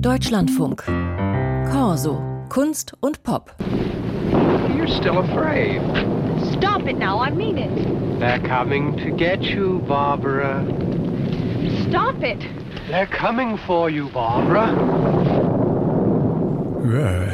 Deutschlandfunk. Corso. Kunst und Pop. You're still afraid. Stop it now, I mean it. They're coming to get you, Barbara. Stop it. They're coming for you, Barbara.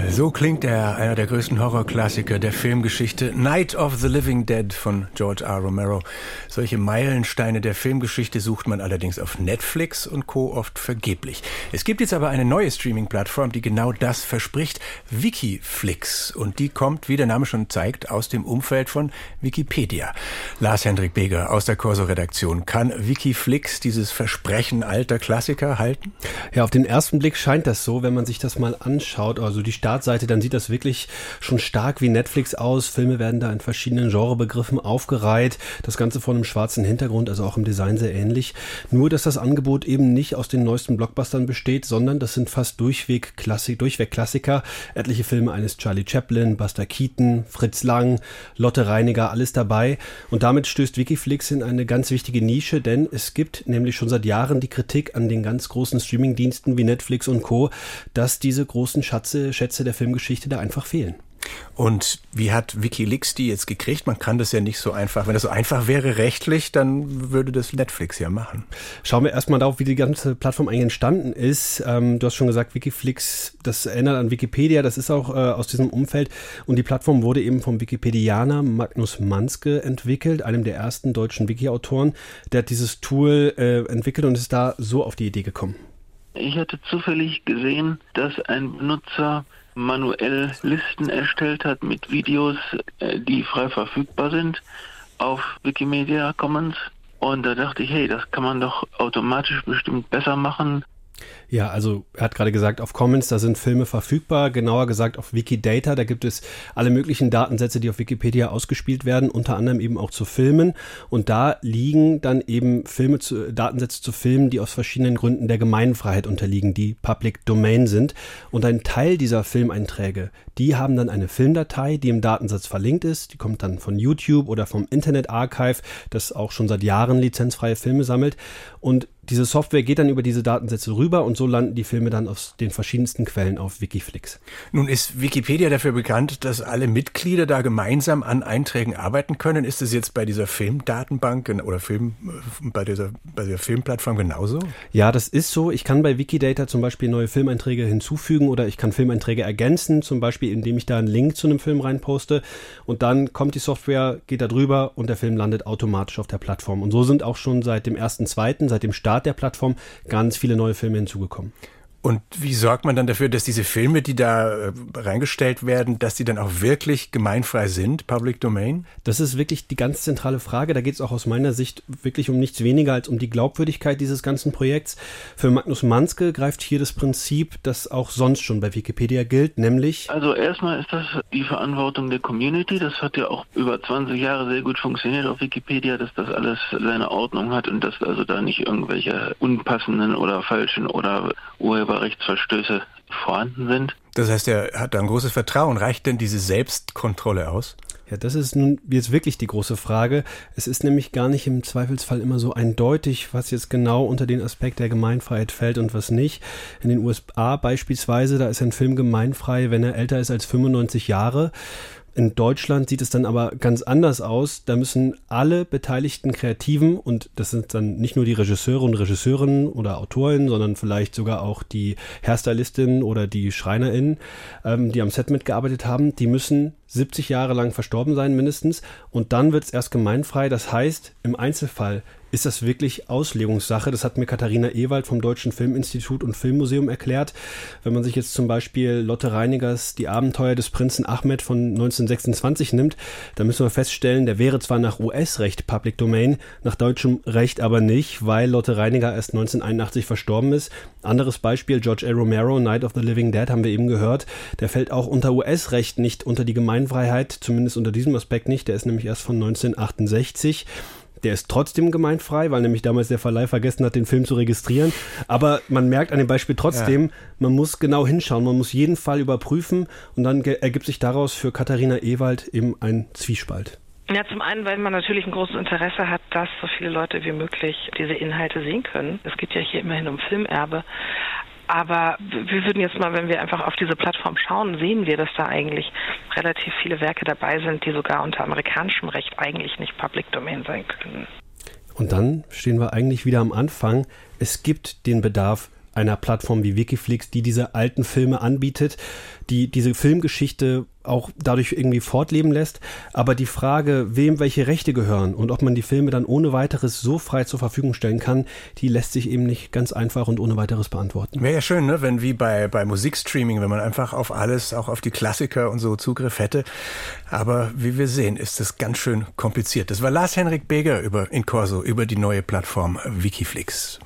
So klingt er, einer der größten Horrorklassiker der Filmgeschichte, Night of the Living Dead von George R. Romero. Solche Meilensteine der Filmgeschichte sucht man allerdings auf Netflix und Co. oft vergeblich. Es gibt jetzt aber eine neue Streaming-Plattform, die genau das verspricht, Wikiflix. Und die kommt, wie der Name schon zeigt, aus dem Umfeld von Wikipedia. Lars-Hendrik Beger aus der Corso-Redaktion. Kann Wikiflix dieses Versprechen alter Klassiker halten? Ja, auf den ersten Blick scheint das so, wenn man sich das mal anschaut also die Startseite, dann sieht das wirklich schon stark wie Netflix aus. Filme werden da in verschiedenen Genrebegriffen aufgereiht. Das Ganze vor einem schwarzen Hintergrund, also auch im Design sehr ähnlich. Nur, dass das Angebot eben nicht aus den neuesten Blockbustern besteht, sondern das sind fast durchweg, Klassik, durchweg Klassiker. Etliche Filme eines Charlie Chaplin, Buster Keaton, Fritz Lang, Lotte Reiniger, alles dabei. Und damit stößt Wikiflix in eine ganz wichtige Nische, denn es gibt nämlich schon seit Jahren die Kritik an den ganz großen Streamingdiensten wie Netflix und Co., dass diese großen Schatz Schätze, Schätze der Filmgeschichte da einfach fehlen. Und wie hat Wikileaks die jetzt gekriegt? Man kann das ja nicht so einfach. Wenn das so einfach wäre rechtlich, dann würde das Netflix ja machen. Schauen wir erstmal darauf, wie die ganze Plattform eigentlich entstanden ist. Ähm, du hast schon gesagt, Wikiflix, das erinnert an Wikipedia, das ist auch äh, aus diesem Umfeld. Und die Plattform wurde eben vom Wikipedianer Magnus Manske entwickelt, einem der ersten deutschen Wiki-Autoren. Der hat dieses Tool äh, entwickelt und ist da so auf die Idee gekommen. Ich hatte zufällig gesehen, dass ein Benutzer manuell Listen erstellt hat mit Videos, äh, die frei verfügbar sind auf Wikimedia Commons. Und da dachte ich, hey, das kann man doch automatisch bestimmt besser machen. Ja, also er hat gerade gesagt, auf Commons, da sind Filme verfügbar, genauer gesagt auf Wikidata, da gibt es alle möglichen Datensätze, die auf Wikipedia ausgespielt werden, unter anderem eben auch zu Filmen. Und da liegen dann eben Filme zu, Datensätze zu Filmen, die aus verschiedenen Gründen der Gemeinfreiheit unterliegen, die Public Domain sind. Und ein Teil dieser Filmeinträge, die haben dann eine Filmdatei, die im Datensatz verlinkt ist. Die kommt dann von YouTube oder vom Internet Archive, das auch schon seit Jahren lizenzfreie Filme sammelt. Und diese Software geht dann über diese Datensätze rüber und so landen die Filme dann aus den verschiedensten Quellen auf Wikiflix. Nun ist Wikipedia dafür bekannt, dass alle Mitglieder da gemeinsam an Einträgen arbeiten können. Ist es jetzt bei dieser Filmdatenbank oder Film, äh, bei dieser, bei dieser Filmplattform genauso? Ja, das ist so. Ich kann bei Wikidata zum Beispiel neue Filmeinträge hinzufügen oder ich kann Filmeinträge ergänzen, zum Beispiel indem ich da einen Link zu einem Film reinposte und dann kommt die Software, geht da drüber und der Film landet automatisch auf der Plattform. Und so sind auch schon seit dem ersten, zweiten, seit dem Start Start der Plattform ganz viele neue Filme hinzugekommen. Und wie sorgt man dann dafür, dass diese Filme, die da äh, reingestellt werden, dass die dann auch wirklich gemeinfrei sind, Public Domain? Das ist wirklich die ganz zentrale Frage. Da geht es auch aus meiner Sicht wirklich um nichts weniger als um die Glaubwürdigkeit dieses ganzen Projekts. Für Magnus Manske greift hier das Prinzip, das auch sonst schon bei Wikipedia gilt, nämlich. Also erstmal ist das die Verantwortung der Community. Das hat ja auch über 20 Jahre sehr gut funktioniert auf Wikipedia, dass das alles seine Ordnung hat und dass also da nicht irgendwelche unpassenden oder falschen oder Urheber Urheberrechtsverstöße vorhanden sind. Das heißt, er hat da ein großes Vertrauen. Reicht denn diese Selbstkontrolle aus? Ja, das ist nun jetzt wirklich die große Frage. Es ist nämlich gar nicht im Zweifelsfall immer so eindeutig, was jetzt genau unter den Aspekt der Gemeinfreiheit fällt und was nicht. In den USA beispielsweise, da ist ein Film gemeinfrei, wenn er älter ist als 95 Jahre. In Deutschland sieht es dann aber ganz anders aus. Da müssen alle beteiligten Kreativen, und das sind dann nicht nur die Regisseure und Regisseurinnen oder Autorinnen, sondern vielleicht sogar auch die Hairstylistinnen oder die Schreinerinnen, ähm, die am Set mitgearbeitet haben, die müssen 70 Jahre lang verstorben sein mindestens. Und dann wird es erst gemeinfrei. Das heißt, im Einzelfall ist das wirklich Auslegungssache. Das hat mir Katharina Ewald vom Deutschen Filminstitut und Filmmuseum erklärt. Wenn man sich jetzt zum Beispiel Lotte Reinigers Die Abenteuer des Prinzen Ahmed von 1926 nimmt, dann müssen wir feststellen, der wäre zwar nach US-Recht Public Domain, nach deutschem Recht aber nicht, weil Lotte Reiniger erst 1981 verstorben ist. Anderes Beispiel, George A. Romero, Night of the Living Dead, haben wir eben gehört. Der fällt auch unter US-Recht nicht unter die Gemeinfreiheit, zumindest unter diesem Aspekt nicht. Der ist nämlich erst von 1968. Der ist trotzdem gemeinfrei, weil nämlich damals der Verleih vergessen hat, den Film zu registrieren. Aber man merkt an dem Beispiel trotzdem, ja. man muss genau hinschauen, man muss jeden Fall überprüfen und dann ergibt sich daraus für Katharina Ewald eben ein Zwiespalt. Ja, zum einen, weil man natürlich ein großes Interesse hat, dass so viele Leute wie möglich diese Inhalte sehen können. Es geht ja hier immerhin um Filmerbe. Aber wir würden jetzt mal, wenn wir einfach auf diese Plattform schauen, sehen wir, dass da eigentlich relativ viele Werke dabei sind, die sogar unter amerikanischem Recht eigentlich nicht Public Domain sein können. Und dann stehen wir eigentlich wieder am Anfang. Es gibt den Bedarf einer Plattform wie Wikiflix, die diese alten Filme anbietet, die diese Filmgeschichte auch dadurch irgendwie fortleben lässt. Aber die Frage, wem welche Rechte gehören und ob man die Filme dann ohne weiteres so frei zur Verfügung stellen kann, die lässt sich eben nicht ganz einfach und ohne weiteres beantworten. Wäre ja schön, ne? wenn wie bei, bei Musikstreaming, wenn man einfach auf alles, auch auf die Klassiker und so Zugriff hätte. Aber wie wir sehen, ist es ganz schön kompliziert. Das war Lars-Henrik Beger über, in Corso über die neue Plattform Wikiflix.